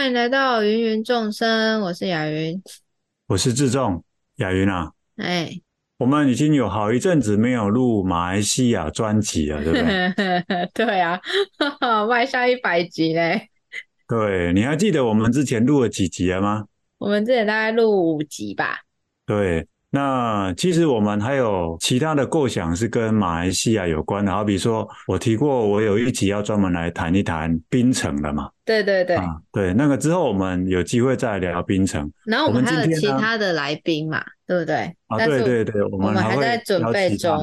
欢迎来到芸芸众生，我是雅云，我是志仲，雅云啊，哎，我们已经有好一阵子没有录马来西亚专辑了，对不对？对啊，迈向一百集嘞。对，你还记得我们之前录了几集了吗？我们之前大概录五集吧。对。那其实我们还有其他的构想是跟马来西亚有关的，好比说我提过，我有一集要专门来谈一谈槟城的嘛。对对对，啊，对，那个之后我们有机会再聊槟城。然后我们还有其他的来宾嘛，对不对？啊，对对对，我们还在准备中。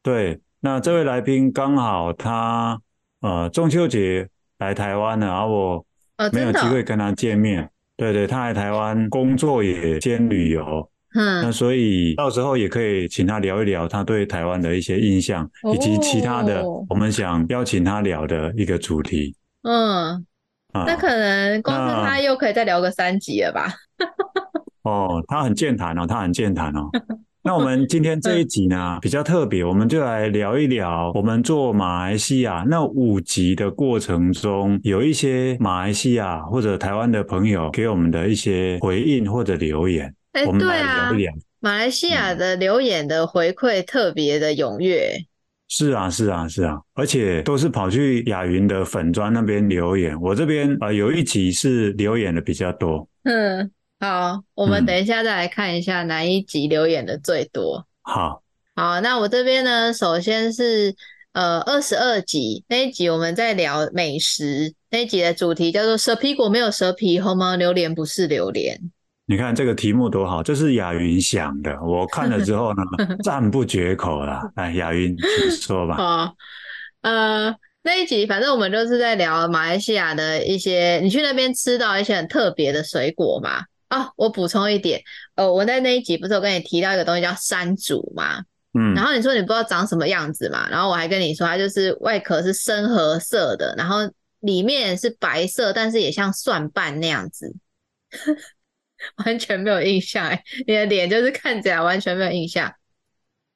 对，那这位来宾刚好他呃中秋节来台湾了，然后我没有机会跟他见面。对对，他来台湾工作也兼旅游。嗯，那所以到时候也可以请他聊一聊他对台湾的一些印象，以及其他的我们想邀请他聊的一个主题。嗯，啊、那可能光是他又可以再聊个三集了吧？哦，他很健谈哦，他很健谈哦。那我们今天这一集呢比较特别，我们就来聊一聊我们做马来西亚那五集的过程中，有一些马来西亚或者台湾的朋友给我们的一些回应或者留言。哎，对啊，马来西亚的留言的回馈特别的踊跃。是啊，是啊，是啊，而且都是跑去雅云的粉砖那边留言。我这边啊、呃，有一集是留言的比较多。嗯，好，我们等一下再来看一下哪一集留言的最多。嗯、好，好，那我这边呢，首先是呃二十二集那一集，我们在聊美食那一集的主题叫做“蛇皮果没有蛇皮，红毛榴莲不是榴莲”。你看这个题目多好，这是雅云想的。我看了之后呢，赞不绝口了。来，雅云，请说吧。好，呃，那一集反正我们就是在聊马来西亚的一些，你去那边吃到一些很特别的水果嘛？哦，我补充一点，呃，我在那一集不是有跟你提到一个东西叫山竹嘛？嗯，然后你说你不知道长什么样子嘛？然后我还跟你说，它就是外壳是深褐色的，然后里面是白色，但是也像蒜瓣那样子。完全没有印象哎，你的脸就是看起来完全没有印象。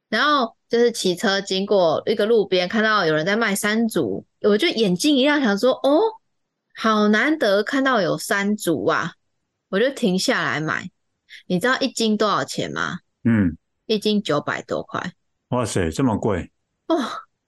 然后就是骑车经过一个路边，看到有人在卖山竹，我就眼睛一亮，想说：“哦，好难得看到有山竹啊！”我就停下来买。你知道一斤多少钱吗？嗯，一斤九百多块。哇塞，这么贵哦，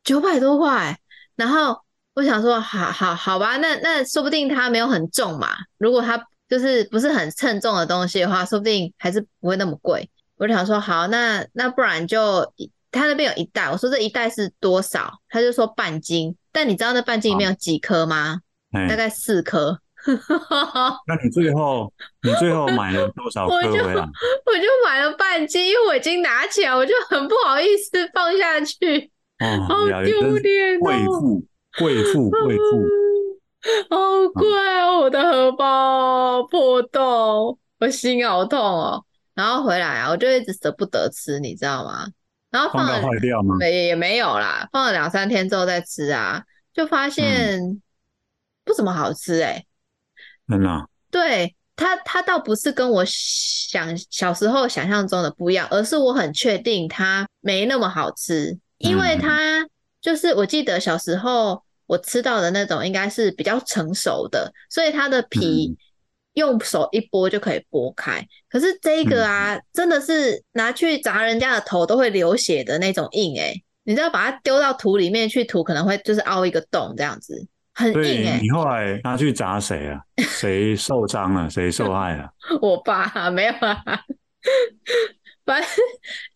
九百多块。然后我想说：“好好好吧，那那说不定它没有很重嘛。如果它……”就是不是很称重的东西的话，说不定还是不会那么贵。我就想说，好，那那不然就他那边有一袋，我说这一袋是多少？他就说半斤。但你知道那半斤里面有几颗吗？大概四颗。那你最后你最后买了多少颗回来？我就买了半斤，因为我已经拿起来，我就很不好意思放下去，哦、好丢脸哦！贵妇，贵妇，贵妇。好贵哦，我的荷包破洞，我心好痛哦。然后回来啊，我就一直舍不得吃，你知道吗？然后放了坏掉吗？没也没有啦，放了两三天之后再吃啊，就发现不怎么好吃哎、欸。真的？对，它它倒不是跟我想小时候想象中的不一样，而是我很确定它没那么好吃，因为它就是我记得小时候。我吃到的那种应该是比较成熟的，所以它的皮用手一剥就可以剥开。嗯、可是这个啊，嗯、真的是拿去砸人家的头都会流血的那种硬哎、欸、你知道把它丢到土里面去土，可能会就是凹一个洞这样子，很硬哎、欸、你后来拿去砸谁啊？谁 受伤了？谁受害了？我爸、啊、没有啊，反正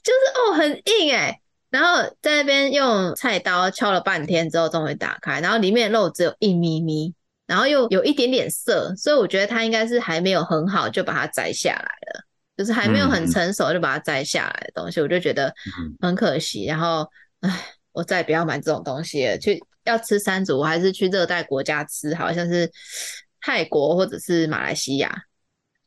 就是哦，很硬哎、欸然后在那边用菜刀敲了半天之后，终于打开，然后里面的肉只有一咪咪，然后又有一点点涩，所以我觉得它应该是还没有很好就把它摘下来了，就是还没有很成熟就把它摘下来的东西，嗯、我就觉得很可惜。然后，唉，我再也不要买这种东西了。去要吃山竹，我还是去热带国家吃，好像是泰国或者是马来西亚。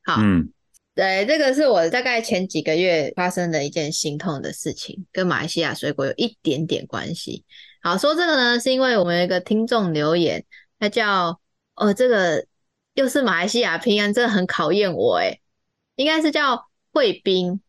好。嗯对，这个是我大概前几个月发生的一件心痛的事情，跟马来西亚水果有一点点关系。好，说这个呢，是因为我们有一个听众留言，他叫哦，这个又是马来西亚平安，真的很考验我诶，应该是叫慧斌，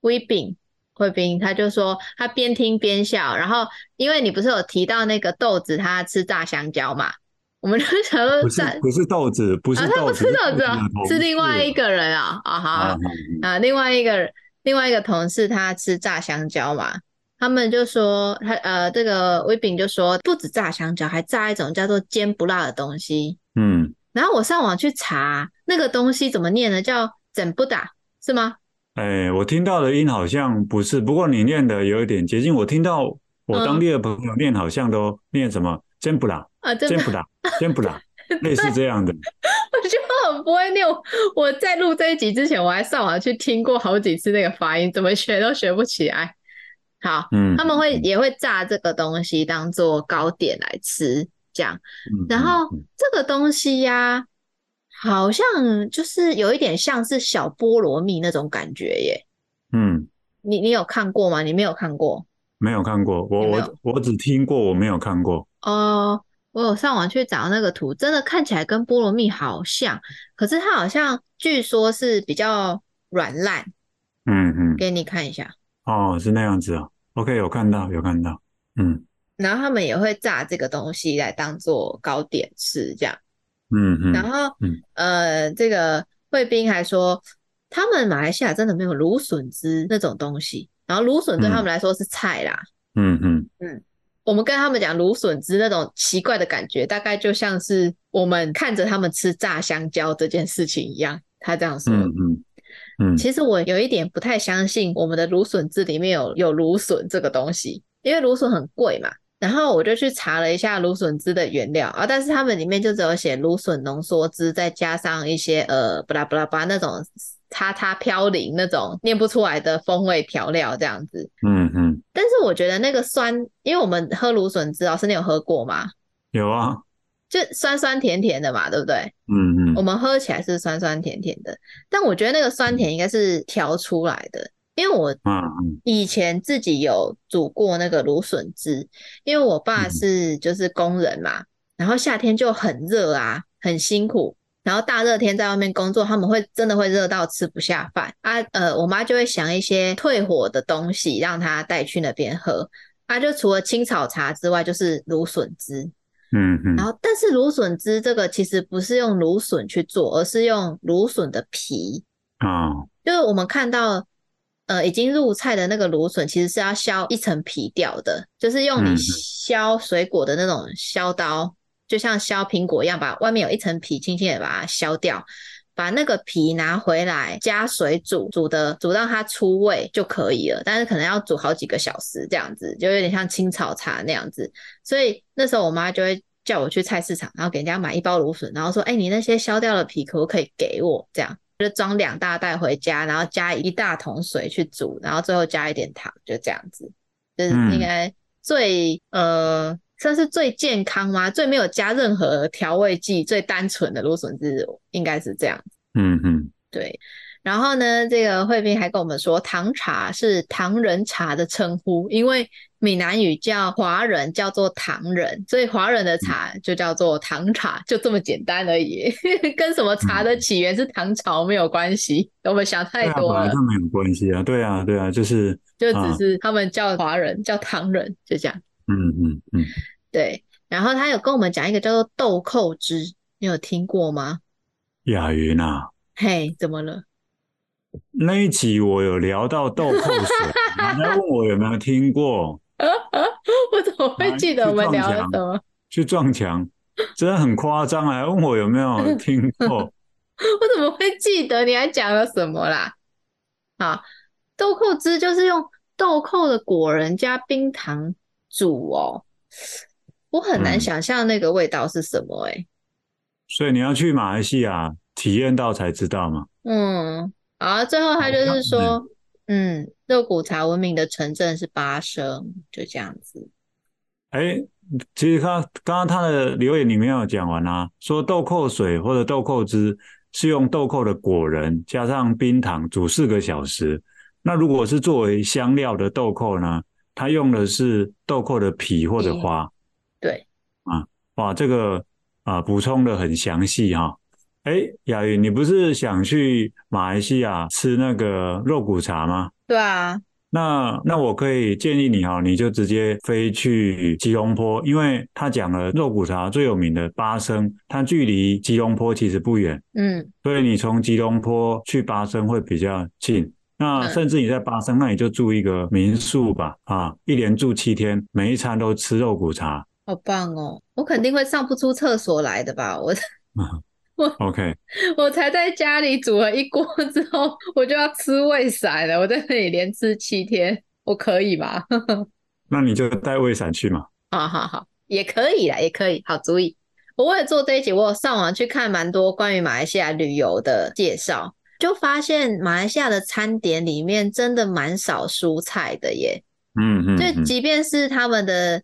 威斌，慧斌，他就说他边听边笑，然后因为你不是有提到那个豆子他吃炸香蕉嘛，我们就想说，不是不是豆子，不是豆子，他不是豆子，是另外一个人啊啊好啊，另外一个另外一个同事他吃炸香蕉嘛，他们就说他呃这个威饼就说不止炸香蕉，还炸一种叫做煎不辣的东西，嗯，然后我上网去查那个东西怎么念呢？叫整不打是吗？哎，我听到的音好像不是，不过你念的有一点接近。我听到我当地的朋友念，好像都念什么“煎不辣”啊，“真不啦”“真不啦 ”，类似这样的。我就很不会念。我在录这一集之前，我还上网去听过好几次那个发音，怎么学都学不起来。好，嗯，他们会也会炸这个东西当做糕点来吃，这样。然后这个东西呀、啊。好像就是有一点像是小菠萝蜜那种感觉耶。嗯，你你有看过吗？你没有看过？没有看过，我我我只听过，我没有看过。哦，我有上网去找那个图，真的看起来跟菠萝蜜好像，可是它好像据说是比较软烂。嗯嗯，给你看一下。哦，是那样子啊。OK，有看到，有看到。嗯，然后他们也会炸这个东西来当做糕点吃，这样。嗯嗯，然后呃，这个贵宾还说，他们马来西亚真的没有芦笋汁那种东西，然后芦笋对他们来说是菜啦。嗯嗯嗯，我们跟他们讲芦笋汁那种奇怪的感觉，大概就像是我们看着他们吃炸香蕉这件事情一样。他这样说，嗯嗯嗯，其实我有一点不太相信我们的芦笋汁里面有有芦笋这个东西，因为芦笋很贵嘛。然后我就去查了一下芦笋汁的原料啊，但是他们里面就只有写芦笋浓缩汁，再加上一些呃不拉不拉巴那种叉叉飘零那种念不出来的风味调料这样子。嗯嗯。但是我觉得那个酸，因为我们喝芦笋汁，老师你有喝过吗？有啊。就酸酸甜甜的嘛，对不对？嗯嗯。我们喝起来是酸酸甜甜的，但我觉得那个酸甜应该是调出来的。因为我以前自己有煮过那个芦笋汁，因为我爸是就是工人嘛，然后夏天就很热啊，很辛苦，然后大热天在外面工作，他们会真的会热到吃不下饭啊。呃，我妈就会想一些退火的东西让他带去那边喝，啊，就除了青草茶之外，就是芦笋汁。嗯嗯。然后，但是芦笋汁这个其实不是用芦笋去做，而是用芦笋的皮啊，就是我们看到。呃，已经入菜的那个芦笋，其实是要削一层皮掉的，就是用你削水果的那种削刀，嗯、就像削苹果一样，把外面有一层皮轻轻的把它削掉，把那个皮拿回来加水煮，煮的煮到它出味就可以了。但是可能要煮好几个小时这样子，就有点像青草茶那样子。所以那时候我妈就会叫我去菜市场，然后给人家买一包芦笋，然后说：“哎、欸，你那些削掉的皮可不可以给我？”这样。就装两大袋回家，然后加一大桶水去煮，然后最后加一点糖，就这样子，就是应该最、嗯、呃算是最健康吗？最没有加任何调味剂、最单纯的芦笋汁，应该是这样子。嗯嗯，对。然后呢，这个惠斌还跟我们说，唐茶是唐人茶的称呼，因为闽南语叫华人叫做唐人，所以华人的茶就叫做唐茶，就这么简单而已，跟什么茶的起源是唐朝没有关系。我们想太多了，跟没有关系啊。对啊，对啊，就是就只是他们叫华人、啊、叫唐人，就这样。嗯嗯嗯，对。然后他有跟我们讲一个叫做豆蔻汁，你有听过吗？雅云啊，嘿，怎么了？那一集我有聊到豆蔻水，你在问我有没有听过？我怎么会记得我们聊什么？去撞墙，真的很夸张，还问我有没有听过？我怎么会记得？你还讲了什么啦？啊，豆蔻汁就是用豆蔻的果仁加冰糖煮哦，我很难想象那个味道是什么哎、欸。所以你要去马来西亚体验到才知道嘛？嗯。好，最后他就是说，嗯，肉骨茶闻名的城镇是巴生，就这样子。哎、欸，其实他刚刚他的留言里面有讲完啊，说豆蔻水或者豆蔻汁是用豆蔻的果仁加上冰糖煮四个小时。那如果是作为香料的豆蔻呢，它用的是豆蔻的皮或者花。啊，哇，这个啊补充的很详细哈。哎，雅云，你不是想去马来西亚吃那个肉骨茶吗？对啊，那那我可以建议你哈，你就直接飞去吉隆坡，因为他讲了肉骨茶最有名的巴生，它距离吉隆坡其实不远，嗯，所以你从吉隆坡去巴生会比较近。那甚至你在巴生，那你就住一个民宿吧，啊，一连住七天，每一餐都吃肉骨茶，好棒哦！我肯定会上不出厕所来的吧？我。我 OK，我才在家里煮了一锅之后，我就要吃胃散了。我在那里连吃七天，我可以吗？那你就带胃散去嘛。好好好，也可以啦，也可以。好主意。我为了做这一集，我有上网去看蛮多关于马来西亚旅游的介绍，就发现马来西亚的餐点里面真的蛮少蔬菜的耶。嗯嗯，就即便是他们的。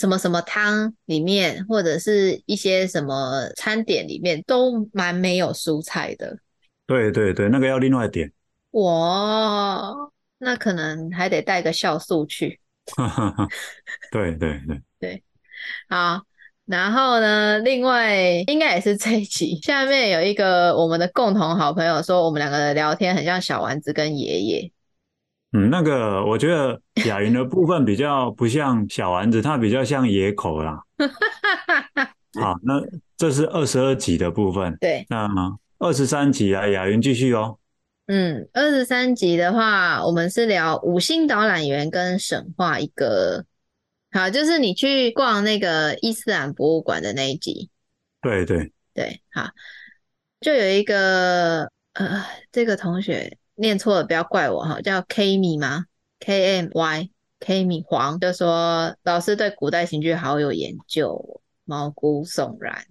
什么什么汤里面，或者是一些什么餐点里面，都蛮没有蔬菜的。对对对，那个要另外点。哇，那可能还得带个酵素去。对对对对，好。然后呢，另外应该也是这一集 下面有一个我们的共同好朋友说，我们两个的聊天很像小丸子跟爷爷。嗯，那个我觉得雅云的部分比较不像小丸子，它比较像野口啦。好，那这是二十二集的部分。对，那二十三集啊，雅云继续哦。嗯，二十三集的话，我们是聊五星导览员跟神话一个。好，就是你去逛那个伊斯兰博物馆的那一集。对对对，好，就有一个呃，这个同学。念错了，不要怪我哈，叫？K M Y Kmy 黄就说老师对古代刑具好有研究，毛骨悚然。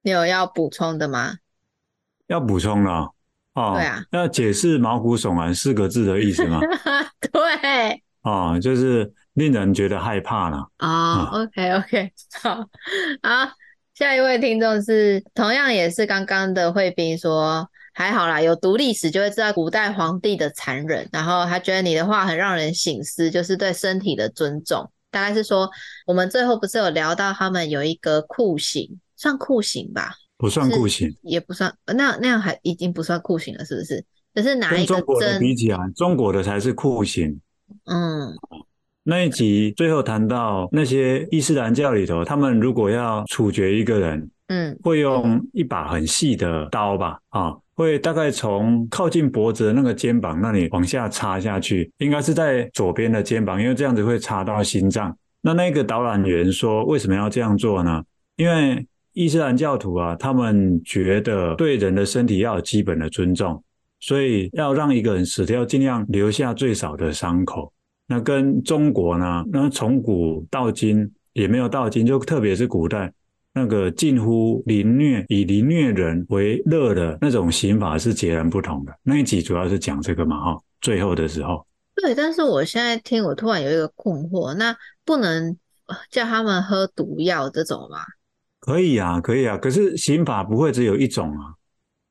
你有要补充的吗？要补充了哦。对啊，要解释毛骨悚然四个字的意思吗？对。哦，就是令人觉得害怕了。哦、oh，OK OK，好，好，下一位听众是同样也是刚刚的慧斌说。还好啦，有读历史就会知道古代皇帝的残忍。然后他觉得你的话很让人醒思，就是对身体的尊重。大概是说，我们最后不是有聊到他们有一个酷刑，算酷刑吧？不算酷刑，也不算。那那样还已经不算酷刑了，是不是？可是哪一个针，中国的比起来，中国的才是酷刑。嗯，那一集最后谈到那些伊斯兰教里头，他们如果要处决一个人，嗯，会用一把很细的刀吧？啊。会大概从靠近脖子的那个肩膀那里往下插下去，应该是在左边的肩膀，因为这样子会插到心脏。那那个导览员说，为什么要这样做呢？因为伊斯兰教徒啊，他们觉得对人的身体要有基本的尊重，所以要让一个人死掉，尽量留下最少的伤口。那跟中国呢，那从古到今也没有到今，就特别是古代。那个近乎凌虐，以凌虐人为乐的那种刑法是截然不同的。那一集主要是讲这个嘛，哈，最后的时候。对，但是我现在听，我突然有一个困惑，那不能叫他们喝毒药这种吗？可以啊，可以啊，可是刑法不会只有一种啊。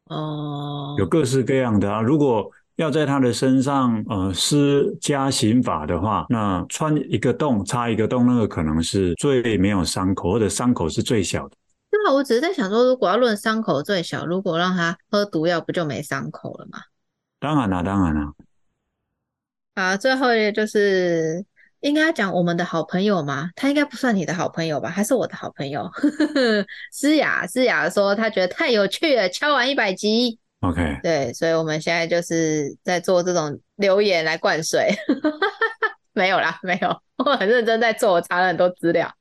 哦，有各式各样的啊，如果。要在他的身上呃施加刑法的话，那穿一个洞插一个洞，那个可能是最没有伤口，或者伤口是最小的。对啊，我只是在想说，如果要论伤口最小，如果让他喝毒药，不就没伤口了吗？当然啦，当然啦。啊，最后一个就是应该讲我们的好朋友吗？他应该不算你的好朋友吧？还是我的好朋友？思雅，思雅说他觉得太有趣了，敲完一百集。OK，对，所以我们现在就是在做这种留言来灌水，没有啦，没有，我很认真在做，我查了很多资料。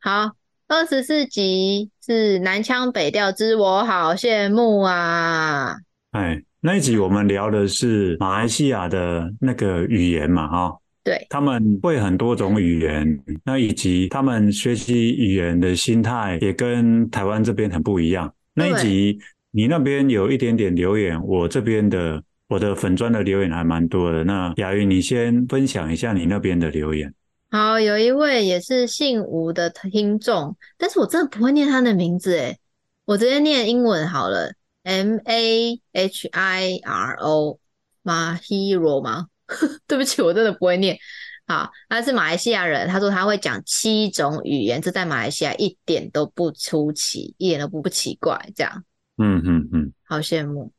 好，二十四集是南腔北调之我好羡慕啊！哎，那一集我们聊的是马来西亚的那个语言嘛，哈，对，他们会很多种语言，那以及他们学习语言的心态也跟台湾这边很不一样。那一集。你那边有一点点留言，我这边的我的粉专的留言还蛮多的。那雅云，你先分享一下你那边的留言。好，有一位也是姓吴的听众，但是我真的不会念他的名字诶，我直接念英文好了，M A H I R O，Mahiro 吗？对不起，我真的不会念。好，他是马来西亚人，他说他会讲七种语言，这在马来西亚一点都不出奇，一点都不不奇怪，这样。嗯嗯嗯，好羡慕。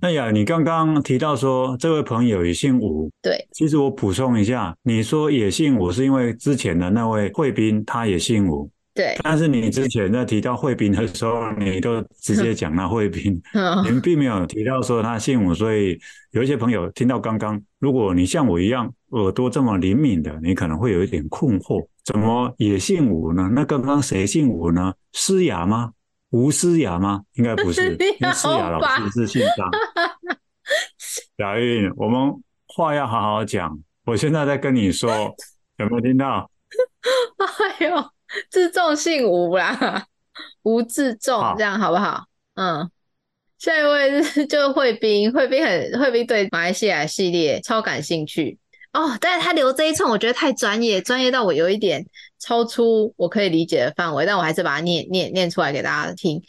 那呀，你刚刚提到说这位朋友也姓吴，对，其实我补充一下，你说也姓吴，是因为之前的那位惠斌他也姓吴。对，但是你之前在提到惠斌的时候，你都直接讲那惠斌，你们并没有提到说他姓吴，所以有一些朋友听到刚刚，如果你像我一样耳朵这么灵敏的，你可能会有一点困惑，怎么也姓吴呢？那刚刚谁姓吴呢？诗雅吗？吴思雅吗？应该不是，因为诗雅老师是姓张。小韵，我们话要好好讲，我现在在跟你说，有没有听到？哎呦！自重姓吴啦，吴自重，这样好不好？嗯，下一位是就惠斌，惠斌很惠斌对马来西亚系列超感兴趣哦，但是他留这一串，我觉得太专业，专业到我有一点超出我可以理解的范围，但我还是把它念念念出来给大家听。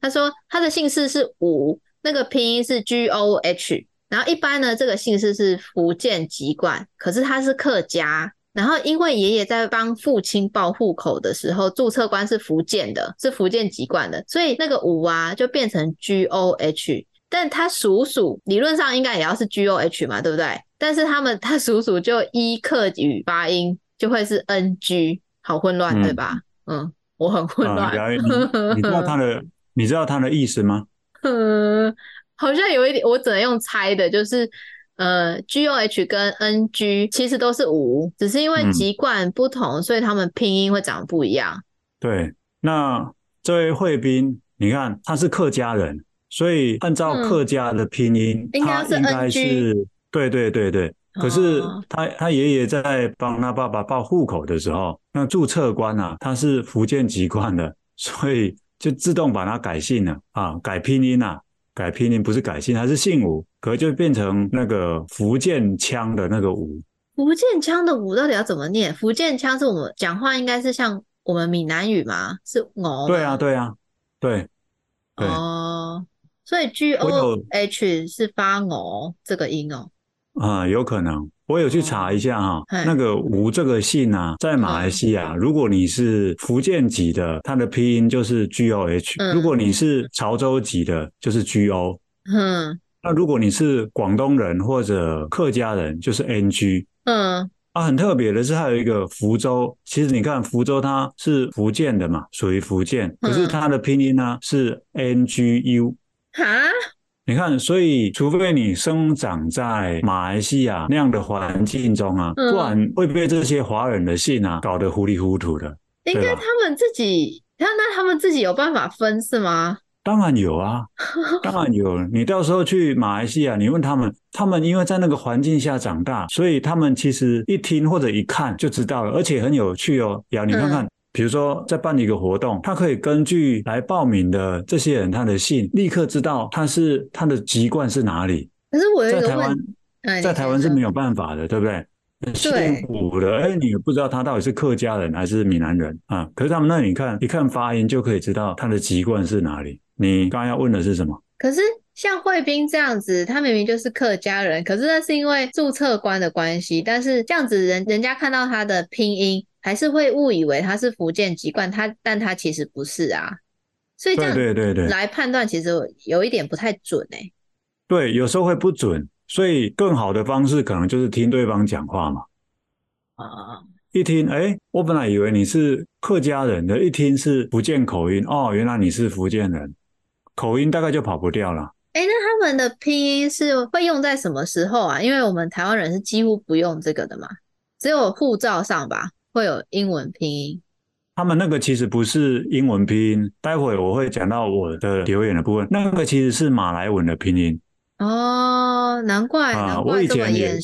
他说他的姓氏是吴，那个拼音是 G O H，然后一般呢这个姓氏是福建籍贯，可是他是客家。然后，因为爷爷在帮父亲报户口的时候，注册官是福建的，是福建籍贯的，所以那个吴啊就变成 G O H，但他叔叔理论上应该也要是 G O H 嘛，对不对？但是他们他叔叔就依客语发音就会是 N G，好混乱，嗯、对吧？嗯，我很混乱。啊、你，你知道他的 你知道他的意思吗？嗯，好像有一点，我只能用猜的，就是。呃，G O H 跟 N G 其实都是五，只是因为籍贯不同，嗯，所以他们拼音会长得不一样。对，那这位惠宾，你看他是客家人，所以按照客家的拼音，嗯，他应该是，是对对对对。可是他他爷爷在帮他爸爸报户口的时候，那注册官啊，他是福建籍贯的，所以就自动把他改姓了啊，改拼音啊。改拼音不是改姓，他是姓吴，可就变成那个福建腔的那个吴。福建腔的吴到底要怎么念？福建腔是我们讲话应该是像我们闽南语吗？是哦。对啊，对啊，对。哦，所以 G O H 是发哦这个音哦。啊、嗯，有可能。我有去查一下哈，那个吴这个姓啊，在马来西亚，如果你是福建籍的，它的拼音就是 G O H；如果你是潮州籍的，就是 G O。嗯，那如果你是广东人或者客家人，就是 N G。嗯，啊，很特别的是，还有一个福州，其实你看福州它是福建的嘛，属于福建，可是它的拼音呢是 N G U。哈？你看，所以除非你生长在马来西亚那样的环境中啊，不然会被这些华人的信啊搞得糊里糊涂的。应该他们自己，那那他们自己有办法分是吗？当然有啊，当然有。你到时候去马来西亚，你问他们，他们因为在那个环境下长大，所以他们其实一听或者一看就知道了，而且很有趣哦。呀，你看看。嗯比如说，在办一个活动，他可以根据来报名的这些人他的姓，立刻知道他是他的籍贯是哪里。可是我在台湾，在台湾是没有办法的，对不对？姓古的，哎，你也不知道他到底是客家人还是闽南人啊？可是他们那里你看，一看发音就可以知道他的籍贯是哪里。你刚刚要问的是什么？可是像惠斌这样子，他明明就是客家人，可是那是因为注册官的关系，但是这样子人人家看到他的拼音。还是会误以为他是福建籍贯，他但他其实不是啊，所以这样对对对来判断其实有一点不太准哎、欸。对，有时候会不准，所以更好的方式可能就是听对方讲话嘛。啊，一听哎，我本来以为你是客家人的，一听是福建口音哦，原来你是福建人，口音大概就跑不掉了。哎，那他们的拼音是会用在什么时候啊？因为我们台湾人是几乎不用这个的嘛，只有护照上吧。会有英文拼音，他们那个其实不是英文拼音，待会我会讲到我的留言的部分，那个其实是马来文的拼音。哦，难怪。啊、我以前也，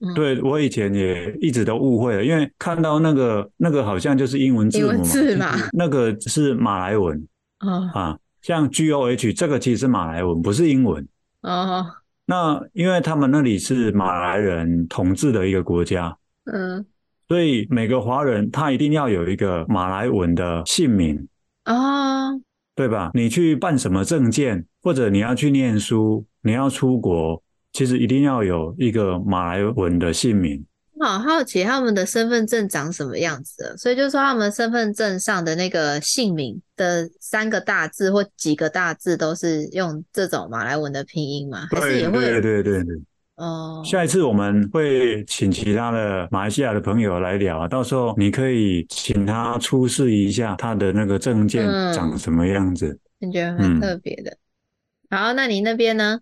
嗯、对我以前也一直都误会了，因为看到那个那个好像就是英文字母嘛，字嘛 那个是马来文。哦、啊，像 G O H 这个其实是马来文，不是英文。哦，那因为他们那里是马来人统治的一个国家。嗯。所以每个华人他一定要有一个马来文的姓名啊，oh. 对吧？你去办什么证件，或者你要去念书，你要出国，其实一定要有一个马来文的姓名。我好好奇他们的身份证长什么样子，所以就说他们身份证上的那个姓名的三个大字或几个大字都是用这种马来文的拼音吗？还是也会？对对对对。哦，下一次我们会请其他的马来西亚的朋友来聊啊，到时候你可以请他出示一下他的那个证件长什么样子，感觉很特别的。嗯、好，那你那边呢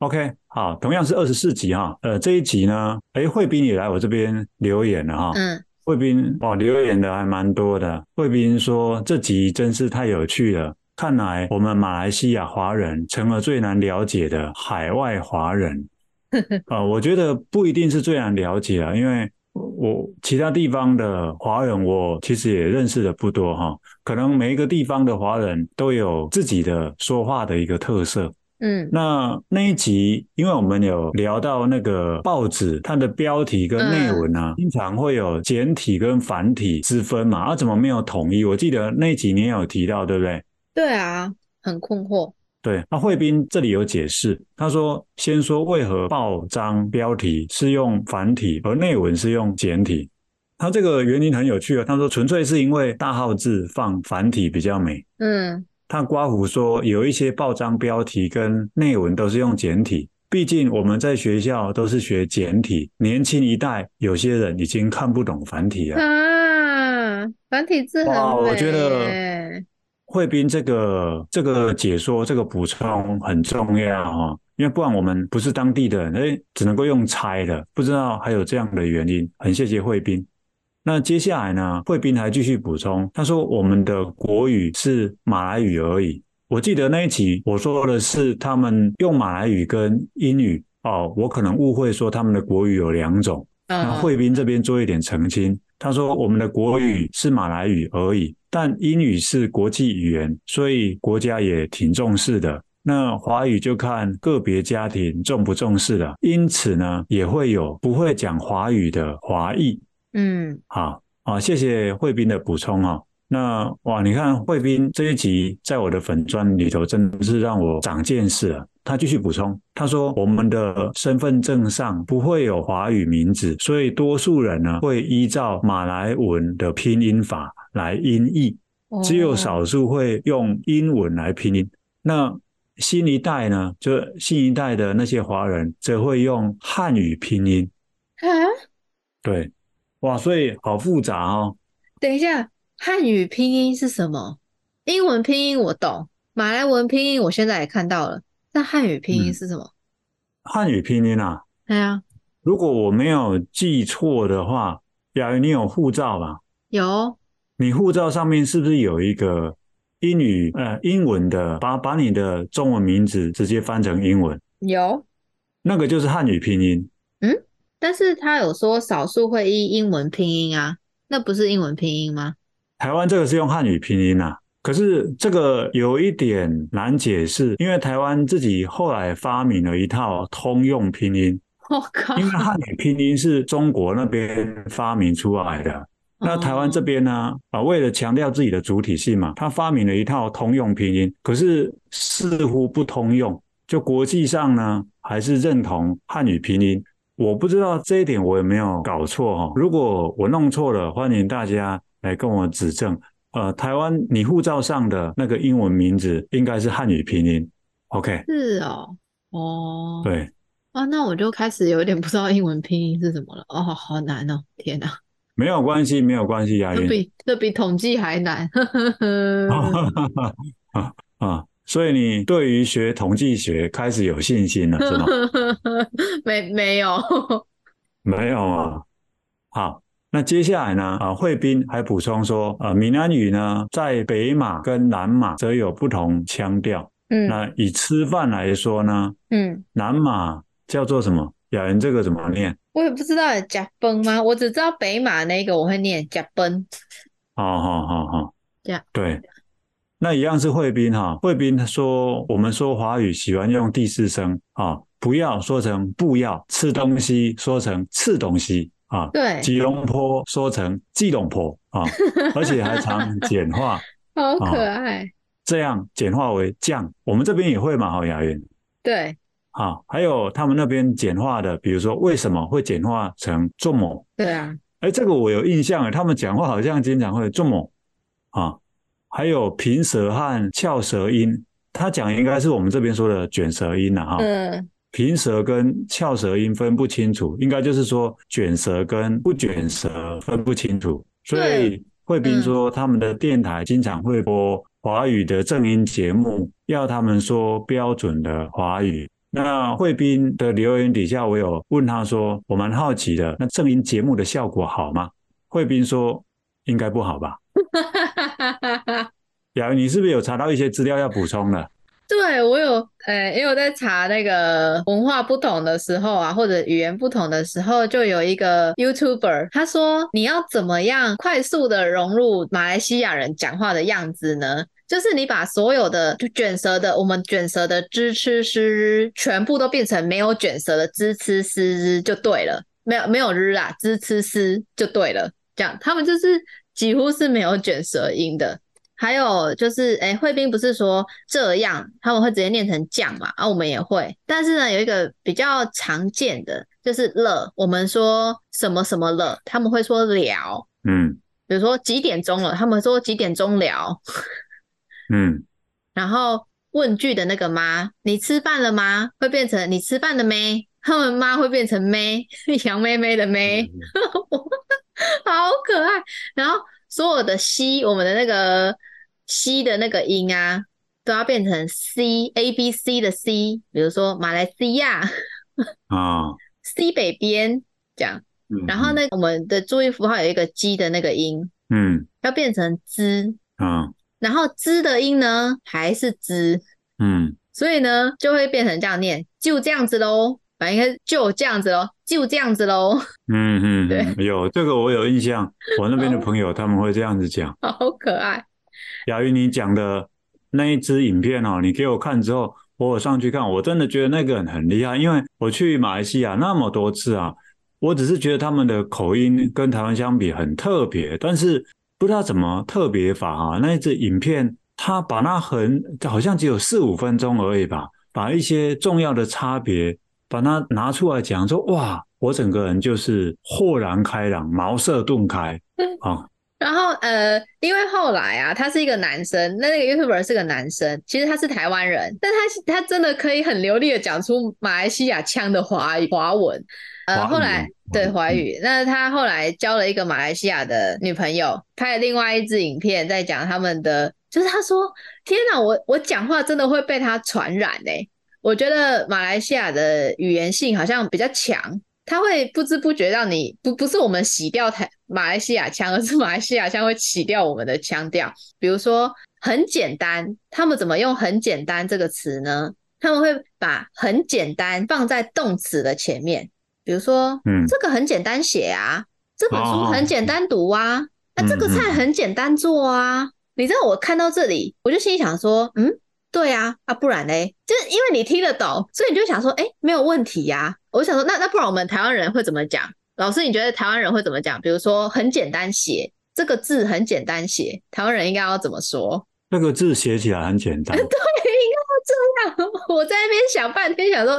？OK，好，同样是二十四集哈，呃，这一集呢，哎，慧斌也来我这边留言了哈，嗯，慧斌哦，留言的还蛮多的。慧斌说这集真是太有趣了，看来我们马来西亚华人成了最难了解的海外华人。啊、呃，我觉得不一定是最难了解啊，因为我其他地方的华人，我其实也认识的不多哈。可能每一个地方的华人都有自己的说话的一个特色。嗯，那那一集，因为我们有聊到那个报纸，它的标题跟内文啊，经常会有简体跟繁体之分嘛，啊，怎么没有统一？我记得那一集你也有提到，对不对？对啊，很困惑。对，那惠斌这里有解释，他说：“先说为何报章标题是用繁体，而内文是用简体。他这个原因很有趣啊。他说纯粹是因为大号字放繁体比较美。嗯，他刮胡说有一些报章标题跟内文都是用简体，毕竟我们在学校都是学简体，年轻一代有些人已经看不懂繁体了。啊，繁体字很美。哇，我觉得。”慧斌这个这个解说这个补充很重要哈，因为不然我们不是当地的人，哎，只能够用猜的，不知道还有这样的原因。很谢谢惠斌。那接下来呢，惠斌还继续补充，他说我们的国语是马来语而已。我记得那一集我说的是他们用马来语跟英语哦，我可能误会说他们的国语有两种。那惠斌这边做一点澄清，他说我们的国语是马来语而已。但英语是国际语言，所以国家也挺重视的。那华语就看个别家庭重不重视了。因此呢，也会有不会讲华语的华裔。嗯，好啊，谢谢慧斌的补充啊。那哇，你看惠斌这一集在我的粉砖里头，真的是让我长见识了。他继续补充，他说我们的身份证上不会有华语名字，所以多数人呢会依照马来文的拼音法。来音译，只有少数会用英文来拼音。那新一代呢？就新一代的那些华人则会用汉语拼音。啊？对，哇，所以好复杂哦。等一下，汉语拼音是什么？英文拼音我懂，马来文拼音我现在也看到了。那汉语拼音是什么？嗯、汉语拼音啊？对啊。如果我没有记错的话，雅云，你有护照吧？有。你护照上面是不是有一个英语呃英文的，把把你的中文名字直接翻成英文？有，那个就是汉语拼音。嗯，但是他有说少数会依英文拼音啊，那不是英文拼音吗？台湾这个是用汉语拼音啊，可是这个有一点难解释，因为台湾自己后来发明了一套通用拼音。我靠，因为汉语拼音是中国那边发明出来的。那台湾这边呢？啊，为了强调自己的主体性嘛，他发明了一套通用拼音，可是似乎不通用。就国际上呢，还是认同汉语拼音。我不知道这一点我有没有搞错哈？如果我弄错了，欢迎大家来跟我指正。呃，台湾你护照上的那个英文名字应该是汉语拼音。OK？是哦，哦，对。啊，那我就开始有点不知道英文拼音是什么了。哦，好难哦，天哪！没有关系，没有关系，雅云。这比这比统计还难。啊 啊！所以你对于学统计学开始有信心了，是吗？没没有，没有啊。好，那接下来呢？啊，惠斌还补充说，呃，闽南语呢，在北马跟南马则有不同腔调。嗯，那以吃饭来说呢，嗯，南马叫做什么？雅人，这个怎么念？我也不知道甲崩吗？我只知道北马那个我会念甲崩。好好好好，这样对。那一样是惠斌哈，惠斌他说我们说华语喜欢用第四声啊，不要说成不要吃东西，说成吃东西啊。对，吉隆坡说成吉隆坡啊，而且还常简化，好可爱。这样简化为酱，我们这边也会嘛，好雅韵。对。好，还有他们那边简化的，比如说为什么会简化成这么？对啊，哎，这个我有印象哎，他们讲话好像经常会这么啊，还有平舌和翘舌音，他讲应该是我们这边说的卷舌音了哈。嗯，平舌跟翘舌音分不清楚，应该就是说卷舌跟不卷舌分不清楚，所以惠斌说他们的电台经常会播。华语的正音节目要他们说标准的华语。那惠斌的留言底下，我有问他说：“我蛮好奇的，那正音节目的效果好吗？”惠斌说：“应该不好吧。”雅云，你是不是有查到一些资料要补充的？对，我有，呃，因为我在查那个文化不同的时候啊，或者语言不同的时候，就有一个 YouTuber，他说，你要怎么样快速的融入马来西亚人讲话的样子呢？就是你把所有的就卷舌的，我们卷舌的支吃诗全部都变成没有卷舌的支吃诗就对了，没有没有日啊，支吃诗就对了，这样他们就是几乎是没有卷舌音的。还有就是，哎，慧斌不是说这样，他们会直接念成酱嘛？啊，我们也会，但是呢，有一个比较常见的就是了，我们说什么什么了，他们会说了，嗯，比如说几点钟了，他们说几点钟了，嗯，然后问句的那个吗？你吃饭了吗？会变成你吃饭了没？他们妈会变成咩？杨妹妹的咩，好可爱。然后所有的西，我们的那个。西的那个音啊，都要变成 C A B C 的 C，比如说马来西亚啊，C 北边这样。然后呢，我们的注意符号有一个 G 的那个音，嗯，要变成 Z 啊。然后 Z 的音呢，还是 Z，嗯，所以呢，就会变成这样念，就这样子喽。反正就这样子喽，就这样子喽。嗯嗯，对，有这个我有印象，我那边的朋友他们会这样子讲，好可爱。雅云，你讲的那一支影片哦，你给我看之后，我上去看，我真的觉得那个人很厉害。因为我去马来西亚那么多次啊，我只是觉得他们的口音跟台湾相比很特别，但是不知道怎么特别法啊。那一支影片，他把那很好像只有四五分钟而已吧，把一些重要的差别把它拿出来讲，说哇，我整个人就是豁然开朗，茅塞顿开啊。然后呃，因为后来啊，他是一个男生，那那个 YouTuber 是个男生，其实他是台湾人，但他他真的可以很流利的讲出马来西亚腔的华语华文。呃，后来对华语，那他后来交了一个马来西亚的女朋友，拍了另外一支影片在讲他们的，就是他说：“天哪，我我讲话真的会被他传染哎！我觉得马来西亚的语言性好像比较强。”他会不知不觉让你不不是我们洗掉台马来西亚腔，而是马来西亚腔会起掉我们的腔调。比如说很简单，他们怎么用很简单这个词呢？他们会把很简单放在动词的前面。比如说，嗯，这个很简单写啊，这本书很简单读啊，那这个菜很简单做啊。你知道我看到这里，我就心里想说，嗯。对啊，啊不然嘞，就是因为你听得懂，所以你就想说，哎，没有问题呀、啊。我想说，那那不然我们台湾人会怎么讲？老师，你觉得台湾人会怎么讲？比如说很简单写这个字，很简单写，台湾人应该要怎么说？这个字写起来很简单。对，应该要这样。我在那边想半天，想说，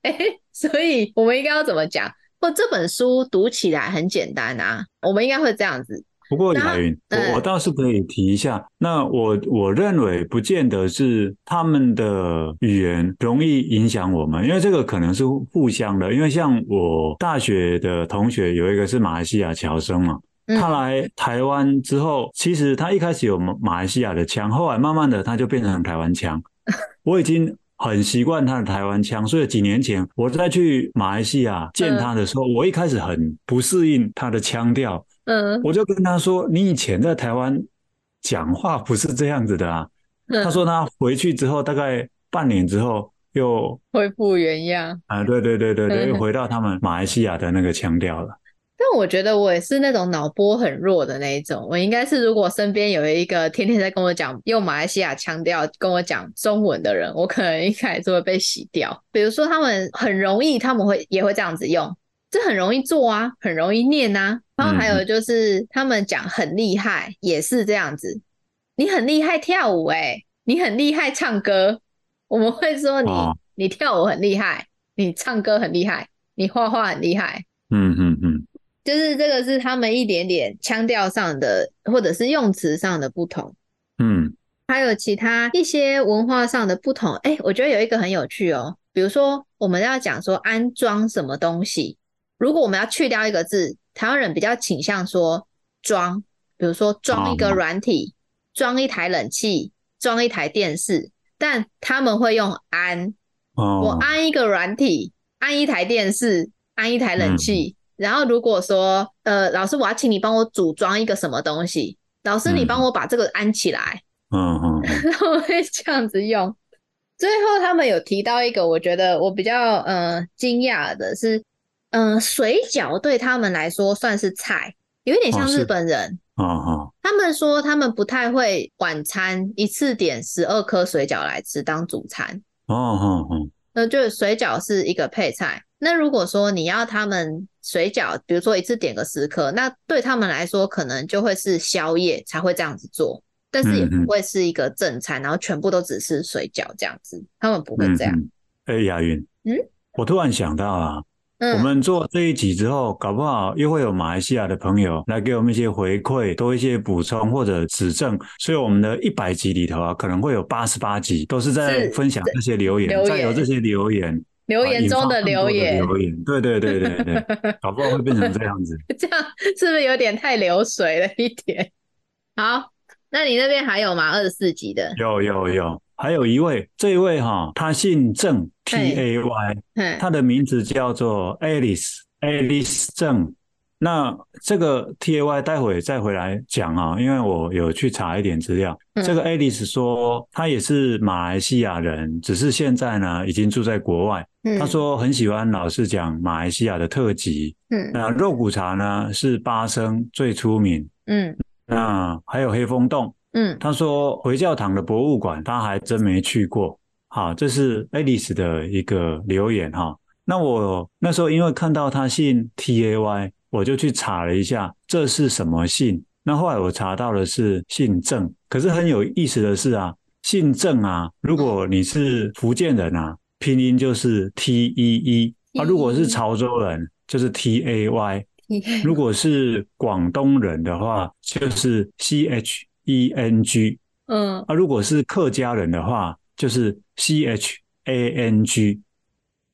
哎，所以我们应该要怎么讲？或这本书读起来很简单啊，我们应该会这样子。不过雅云，我我倒是可以提一下，那我我认为不见得是他们的语言容易影响我们，因为这个可能是互相的。因为像我大学的同学有一个是马来西亚侨生嘛，他来台湾之后，其实他一开始有马来西亚的腔，后来慢慢的他就变成台湾腔。我已经很习惯他的台湾腔，所以几年前我再去马来西亚见他的时候，我一开始很不适应他的腔调。嗯，我就跟他说：“你以前在台湾讲话不是这样子的啊。”他说他回去之后，大概半年之后又恢复原样。啊，对对对对对，又回到他们马来西亚的那个腔调了。但我觉得我也是那种脑波很弱的那一种。我应该是如果身边有一个天天在跟我讲用马来西亚腔调跟我讲中文的人，我可能一开始就会被洗掉。比如说他们很容易，他们会也会这样子用。这很容易做啊，很容易念啊。然后还有就是他们讲很厉害，也是这样子。你很厉害跳舞诶，你很厉害唱歌，我们会说你你跳舞很厉害，你唱歌很厉害，你画画很厉害。嗯嗯嗯，就是这个是他们一点点腔调上的，或者是用词上的不同。嗯，还有其他一些文化上的不同。哎，我觉得有一个很有趣哦，比如说我们要讲说安装什么东西，如果我们要去掉一个字，台湾人比较倾向说装，比如说装一个软体，装一台冷气，装一台电视。但他们会用安，我安一个软体，安一台电视，安一台冷气。然后如果说，呃，老师，我要请你帮我组装一个什么东西，老师，你帮我把这个安起来。嗯嗯，我会这样子用。最后他们有提到一个，我觉得我比较呃惊讶的是，嗯、呃，水饺对他们来说算是菜，有一点像日本人。哦哦！他们说他们不太会晚餐一次点十二颗水饺来吃当主餐。哦哦哦，那就是水饺是一个配菜。那如果说你要他们水饺，比如说一次点个十颗，那对他们来说可能就会是宵夜才会这样子做，但是也不会是一个正餐，然后全部都只是水饺这样子，他们不会这样。哎，亚云，嗯，我突然想到啊。我们做这一集之后，搞不好又会有马来西亚的朋友来给我们一些回馈，多一些补充或者指正。所以我们的一百集里头啊，可能会有八十八集都是在分享这些留言，再有这些留言，留言中的留言，留言，对对对对对，搞不好会变成这样子。这样是不是有点太流水了一点？好，那你那边还有吗？二十四集的？有有有。还有一位，这一位哈，他姓郑，T A Y，他的名字叫做 Alice，Alice 郑。那这个 T A Y 待会再回来讲啊，因为我有去查一点资料。这个 Alice 说，他也是马来西亚人，只是现在呢已经住在国外。他说很喜欢老师讲马来西亚的特辑。嗯那肉骨茶呢是巴生最出名。嗯，那还有黑风洞。嗯，他说回教堂的博物馆他还真没去过。好，这是 Alice 的一个留言哈。那我那时候因为看到他姓 T A Y，我就去查了一下这是什么姓。那后来我查到的是姓郑，可是很有意思的是啊，姓郑啊，如果你是福建人啊，拼音就是 T E E，啊，如果是潮州人就是 T A Y，如果是广东人的话就是 C H。E N G，嗯啊，如果是客家人的话，就是 C H A N G。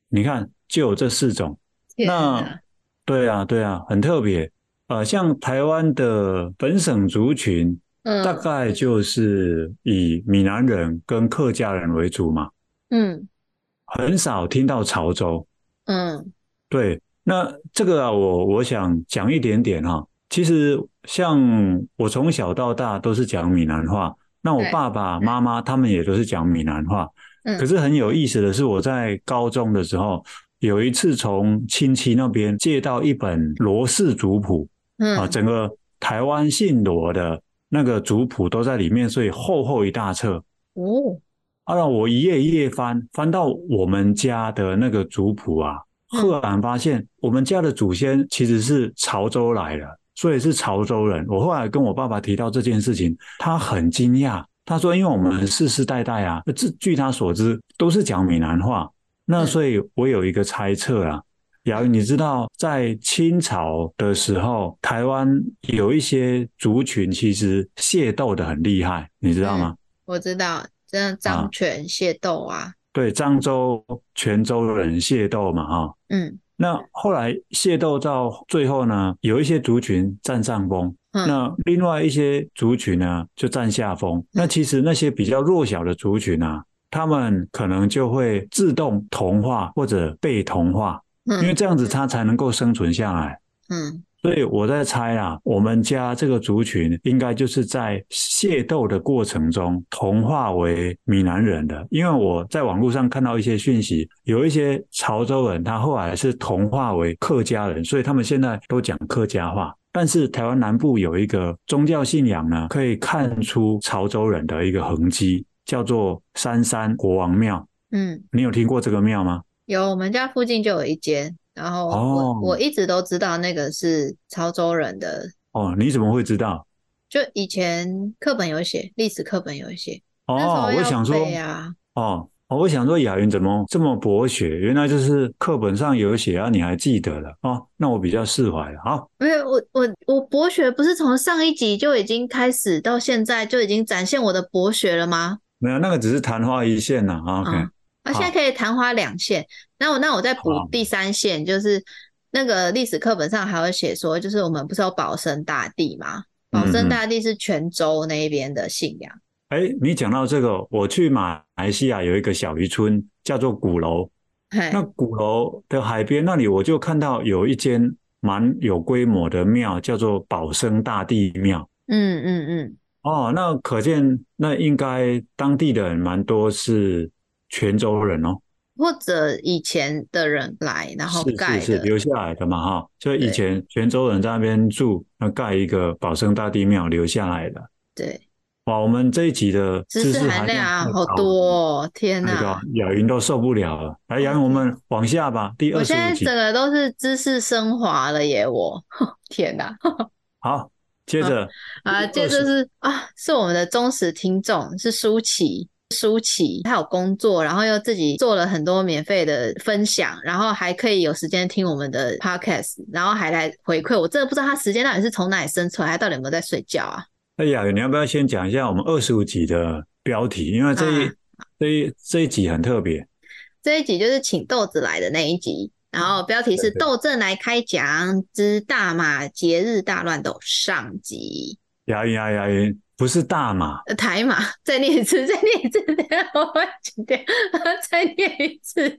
你看，就有这四种。那对啊，对啊，很特别。呃，像台湾的本省族群，嗯，大概就是以闽南人跟客家人为主嘛。嗯，很少听到潮州。嗯，对。那这个啊，我我想讲一点点哈。其实，像我从小到大都是讲闽南话，那我爸爸妈妈他们也都是讲闽南话。可是很有意思的是，我在高中的时候，有一次从亲戚那边借到一本罗氏族谱，啊，整个台湾姓罗的那个族谱都在里面，所以厚厚一大册。哦，啊，让我一页一页翻，翻到我们家的那个族谱啊，赫然发现我们家的祖先其实是潮州来的。所以是潮州人。我后来跟我爸爸提到这件事情，他很惊讶。他说：“因为我们世世代代啊，据据他所知都是讲闽南话。那所以我有一个猜测啊，亚云，你知道在清朝的时候，台湾有一些族群其实械斗的很厉害，你知道吗？”嗯、我知道，真的漳泉械斗啊，啊，对，漳州、泉州人械斗嘛，哈，嗯。那后来械斗到最后呢，有一些族群占上风，那另外一些族群呢就占下风。那其实那些比较弱小的族群啊，他们可能就会自动同化或者被同化，因为这样子他才能够生存下来。嗯。所以我在猜啊，我们家这个族群应该就是在械斗的过程中同化为闽南人的，因为我在网络上看到一些讯息，有一些潮州人他后来是同化为客家人，所以他们现在都讲客家话。但是台湾南部有一个宗教信仰呢，可以看出潮州人的一个痕迹，叫做三山国王庙。嗯，你有听过这个庙吗？有，我们家附近就有一间。然后我、哦、我一直都知道那个是潮州人的哦，你怎么会知道？就以前课本有写，历史课本有写。哦，我想说呀，哦，我想说雅云怎么这么博学？原来就是课本上有写啊，你还记得了哦？那我比较释怀了。好，没有我我我博学不是从上一集就已经开始到现在就已经展现我的博学了吗？没有，那个只是昙花一现呐。OK，那、啊、现在可以昙花两现。那我那我再补第三线，就是那个历史课本上还有写说，就是我们不是有保生大帝吗？保生大帝是泉州那一边的信仰。哎，你讲到这个，我去马来西亚有一个小渔村，叫做鼓楼。那鼓楼的海边那里，我就看到有一间蛮有规模的庙，叫做保生大帝庙。嗯嗯嗯。哦，那可见那应该当地的人蛮多是泉州人哦，或者以前的人来然后盖的，是留下来的嘛哈。就以以前泉州人在那边住，那盖一个保生大帝庙留下来的。对。哇，我们这一集的知识含量好多哦！天哪，雅云都受不了了。来，雅云，我们往下吧。第二十五集，我现在整个都是知识升华了耶！我 天哪，好，接着 啊，接着是啊，是我们的忠实听众，是舒淇。舒淇他有工作，然后又自己做了很多免费的分享，然后还可以有时间听我们的 podcast，然后还来回馈。我真的不知道他时间到底是从哪里生出来，他到底有没有在睡觉啊？哎呀，你要不要先讲一下我们二十五集的标题？因为这一、啊、这一这一集很特别。这一集就是请豆子来的那一集，然后标题是“豆正来开讲之大马节日大乱斗”上集。呀呀呀！不是大马，台马。再念一次，再念一次，等下我会剪掉。再念一次。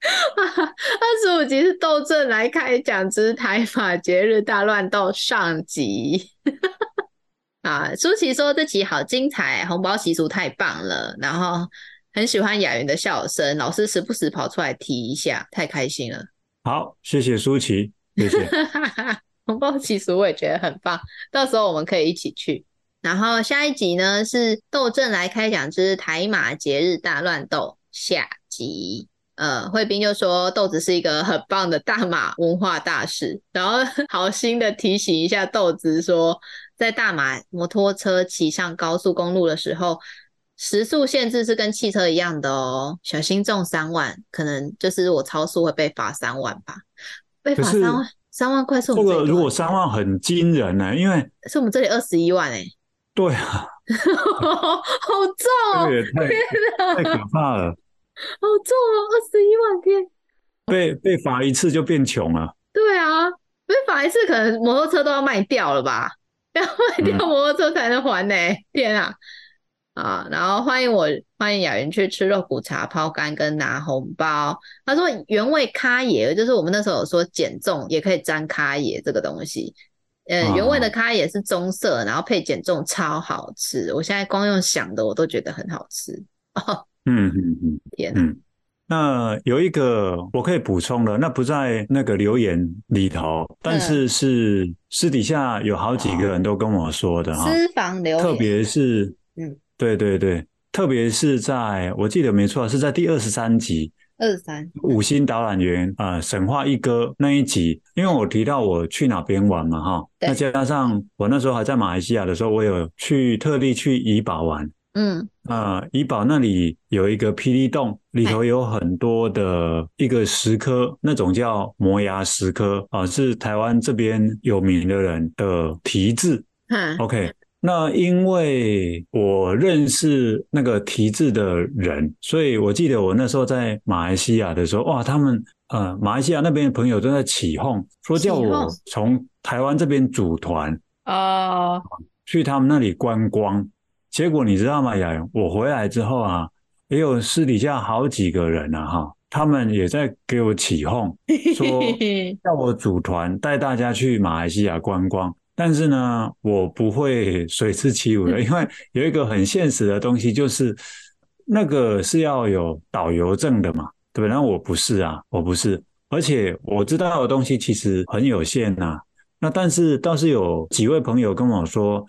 二十五集是斗阵来开讲之台马节日大乱斗上集。啊，舒淇说这集好精彩，红包习俗太棒了，然后很喜欢雅云的笑声，老师时不时跑出来提一下，太开心了。好，谢谢舒淇，谢谢。红包习俗我也觉得很棒，到时候我们可以一起去。然后下一集呢是豆正来开讲之台马节日大乱斗下集。呃，慧斌就说豆子是一个很棒的大马文化大使，然后 好心的提醒一下豆子说，在大马摩托车骑上高速公路的时候，时速限制是跟汽车一样的哦，小心中三万，可能就是我超速会被罚三万吧，被罚三万，三万块是我们这个如果三万很惊人呢，因为是我们这里二十一万哎，对啊，好重哦，太可怕了。好重啊！二十一万天，被被罚一次就变穷了。对啊，被罚一次可能摩托车都要卖掉了吧？要卖掉摩托车才能还呢、欸嗯。天啊！啊，然后欢迎我，欢迎雅云去吃肉骨茶抛干跟拿红包。他说原味咖椰，就是我们那时候有说减重也可以沾咖椰这个东西。嗯，原味的咖椰是棕色，然后配减重超好吃。我现在光用想的我都觉得很好吃。嗯嗯嗯，天嗯，那有一个我可以补充的，那不在那个留言里头，但是是私底下有好几个人都跟我说的哈，私房留言，特别是嗯，对对对，特别是在我记得没错，是在第二十三集，二十三五星导览员啊，神话一哥那一集，因为我提到我去哪边玩嘛哈，那加上我那时候还在马来西亚的时候，我有去特地去怡保玩。嗯，啊，怡保那里有一个霹雳洞，里头有很多的一个石刻，那种叫摩崖石刻啊，是台湾这边有名的人的题字。嗯，OK，那因为我认识那个题字的人，所以我记得我那时候在马来西亚的时候，哇，他们呃，马来西亚那边的朋友都在起哄，说叫我从台湾这边组团哦，去他们那里观光。结果你知道吗，雅云？我回来之后啊，也有私底下好几个人啊，哈，他们也在给我起哄，说 叫我组团带大家去马来西亚观光。但是呢，我不会随之起舞的，因为 有一个很现实的东西，就是那个是要有导游证的嘛，对不对？那我不是啊，我不是，而且我知道的东西其实很有限呐。那但是倒是有几位朋友跟我说。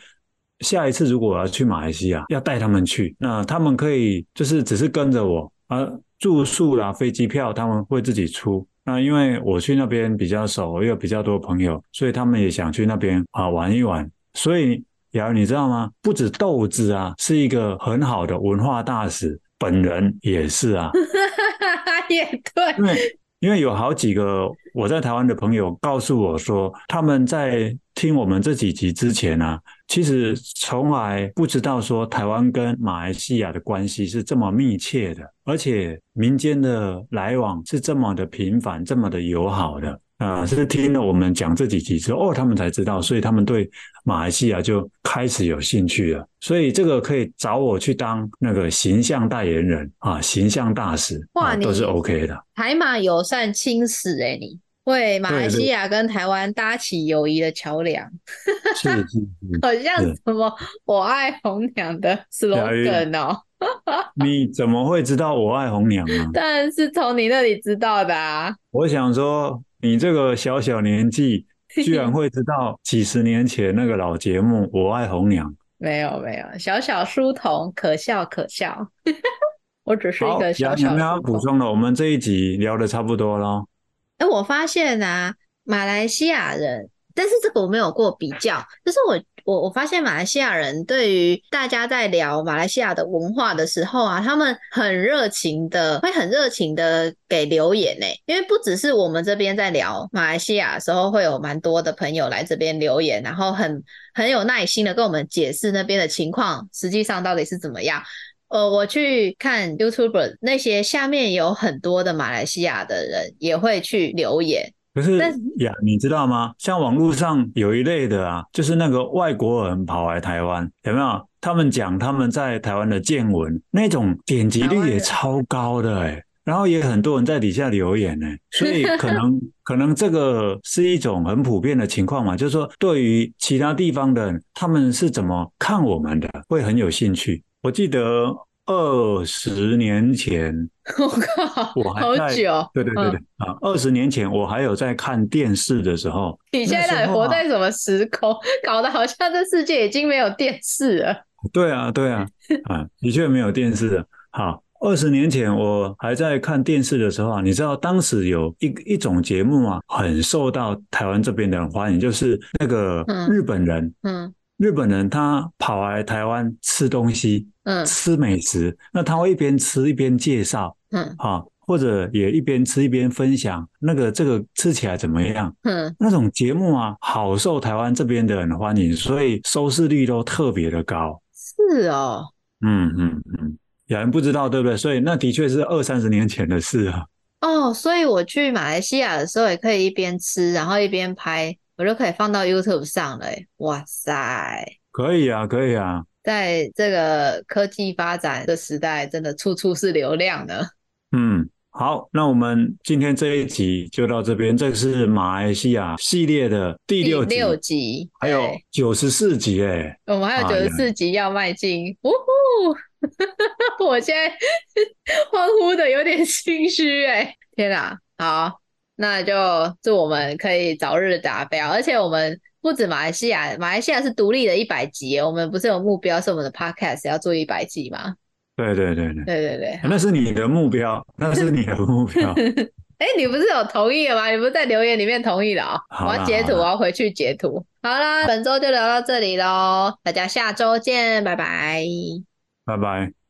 下一次如果我要去马来西亚，要带他们去，那他们可以就是只是跟着我，啊，住宿啦、飞机票他们会自己出。那因为我去那边比较熟，又有比较多朋友，所以他们也想去那边啊玩一玩。所以，雅云你知道吗？不止豆子啊，是一个很好的文化大使，本人也是啊，也对，因为因为有好几个我在台湾的朋友告诉我说，他们在听我们这几集之前啊，其实从来不知道说台湾跟马来西亚的关系是这么密切的，而且民间的来往是这么的频繁，这么的友好的。啊，是听了我们讲这几集之后，哦，他们才知道，所以他们对马来西亚就开始有兴趣了。所以这个可以找我去当那个形象代言人啊，形象大使，哇，都是 OK 的。台马友善青史哎，你为马来西亚跟台湾搭起友谊的桥梁，是是是，好像什么我爱红娘的 slogan 哦。你怎么会知道我爱红娘啊？当然是从你那里知道的啊。我想说。你这个小小年纪，居然会知道几十年前那个老节目《我爱红娘》？没有没有，小小书童，可笑可笑。我只是一个小小。有没有要补充的？我们这一集聊的差不多了。哎，我发现啊，马来西亚人，但是这个我没有过比较，就是我。我我发现马来西亚人对于大家在聊马来西亚的文化的时候啊，他们很热情的，会很热情的给留言呢。因为不只是我们这边在聊马来西亚的时候，会有蛮多的朋友来这边留言，然后很很有耐心的跟我们解释那边的情况，实际上到底是怎么样。呃，我去看 YouTuber 那些下面有很多的马来西亚的人也会去留言。可是呀，你知道吗？像网络上有一类的啊，就是那个外国人跑来台湾，有没有？他们讲他们在台湾的见闻，那种点击率也超高的哎、欸，然后也很多人在底下留言呢、欸，所以 可能可能这个是一种很普遍的情况嘛，就是说对于其他地方的人，他们是怎么看我们的，会很有兴趣。我记得。二十年前，我靠，我还在，好久，对对对对、嗯、啊！二十年前我还有在看电视的时候，你现在活在什么时空？啊、搞得好像这世界已经没有电视了。对啊，对啊，啊，的确没有电视了。好，二十年前我还在看电视的时候啊，你知道当时有一一种节目啊，很受到台湾这边的人欢迎，就是那个日本人，嗯。嗯日本人他跑来台湾吃东西，嗯，吃美食，那他会一边吃一边介绍，嗯，啊，或者也一边吃一边分享那个这个吃起来怎么样，嗯，那种节目啊，好受台湾这边的人欢迎，所以收视率都特别的高。是哦，嗯嗯嗯，有人不知道对不对？所以那的确是二三十年前的事啊。哦，所以我去马来西亚的时候也可以一边吃，然后一边拍。我就可以放到 YouTube 上了，哇塞！可以啊，可以啊，在这个科技发展的时代，真的处处是流量的。嗯，好，那我们今天这一集就到这边，这是马来西亚系列的第六六集还有九十四集哎，我们还有九十四集要迈进，呜、啊、呼！我现在 欢呼的有点心虚哎，天哪，好。那就祝我们可以早日达标，而且我们不止马来西亚，马来西亚是独立的一百集，我们不是有目标是我们的 podcast 要做一百集吗？对对对对对对对，那是你的目标，那是你的目标。哎、欸，你不是有同意了吗？你不是在留言里面同意了啊、喔？我要截图，我要回去截图。好啦，本周就聊到这里喽，大家下周见，拜拜，拜拜。